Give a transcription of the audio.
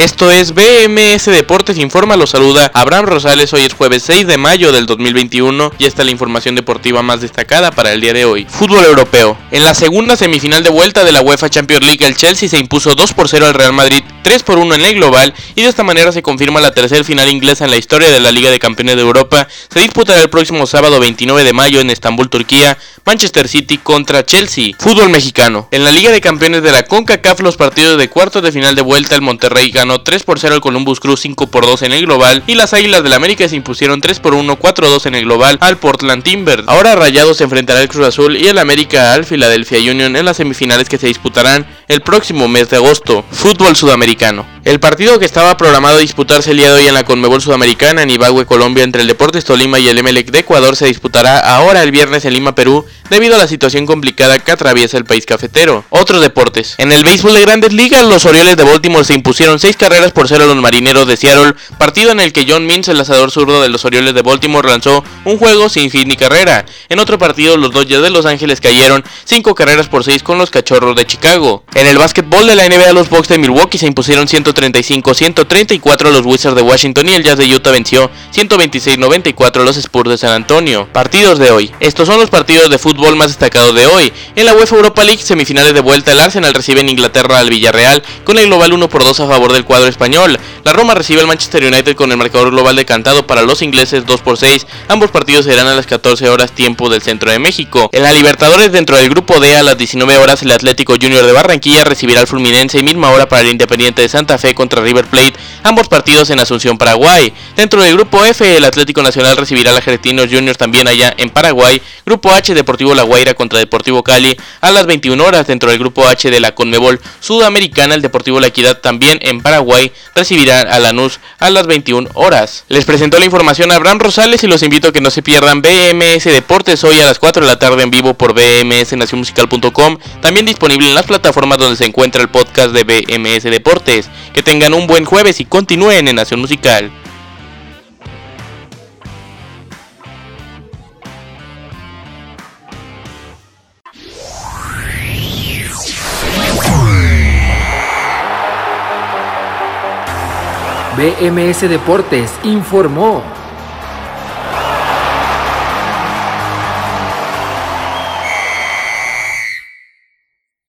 Esto es BMS Deportes Informa, lo saluda Abraham Rosales, hoy es jueves 6 de mayo del 2021 y esta es la información deportiva más destacada para el día de hoy. Fútbol europeo. En la segunda semifinal de vuelta de la UEFA Champions League, el Chelsea se impuso 2 por 0 al Real Madrid 3 por 1 en el global y de esta manera se confirma la tercera final inglesa en la historia de la Liga de Campeones de Europa. Se disputará el próximo sábado 29 de mayo en Estambul, Turquía, Manchester City contra Chelsea. Fútbol mexicano. En la Liga de Campeones de la CONCACAF los partidos de cuartos de final de vuelta el Monterrey ganó 3 por 0 al Columbus Cruz 5 por 2 en el global y las Águilas del América se impusieron 3 por 1 4-2 en el global al Portland Timbers. Ahora Rayados se enfrentará al Cruz Azul y el América al Philadelphia Union en las semifinales que se disputarán el próximo mes de agosto. Fútbol sudamericano. El partido que estaba programado a disputarse el día de hoy en la Conmebol Sudamericana en Ibagüe, Colombia, entre el Deportes Tolima y el Emelec de Ecuador se disputará ahora el viernes en Lima, Perú, debido a la situación complicada que atraviesa el país cafetero. Otros deportes. En el béisbol de Grandes Ligas, los Orioles de Baltimore se impusieron 6 carreras por 0 a los Marineros de Seattle, partido en el que John Means, el lanzador zurdo de los Orioles de Baltimore, lanzó un juego sin fin ni carrera. En otro partido, los Dodgers de Los Ángeles cayeron 5 carreras por 6 con los Cachorros de Chicago. En el básquetbol de la NBA, los Bucks de Milwaukee se impusieron 135-134 a los Wizards de Washington y el Jazz de Utah venció 126-94 a los Spurs de San Antonio. Partidos de hoy. Estos son los partidos de fútbol más destacados de hoy. En la UEFA Europa League, semifinales de vuelta, el Arsenal recibe en Inglaterra al Villarreal con el global 1 por 2 a favor del cuadro español. La Roma recibe al Manchester United con el marcador global decantado para los ingleses 2 por 6. Ambos partidos serán a las 14 horas tiempo del centro de México. En la Libertadores dentro del grupo D a las 19 horas el Atlético Junior de Barranquilla recibirá al Fluminense y misma hora para el Independiente de Santa Contra River Plate, ambos partidos en Asunción, Paraguay. Dentro del grupo F el Atlético Nacional recibirá al Argentinos Juniors también allá en Paraguay. Grupo H Deportivo La Guaira contra Deportivo Cali a las 21 horas. Dentro del grupo H de la Conmebol Sudamericana el Deportivo La Equidad también en Paraguay recibirá a Lanús a las 21 horas. Les presentó la información a Abraham Rosales y los invito a que no se pierdan BMS Deportes hoy a las 4 de la tarde en vivo por bmsnacionmusical.com, también disponible en las plataformas donde se encuentra el podcast de BMS Deportes. Que tengan un buen jueves y continúen en Nación Musical. BMS Deportes informó.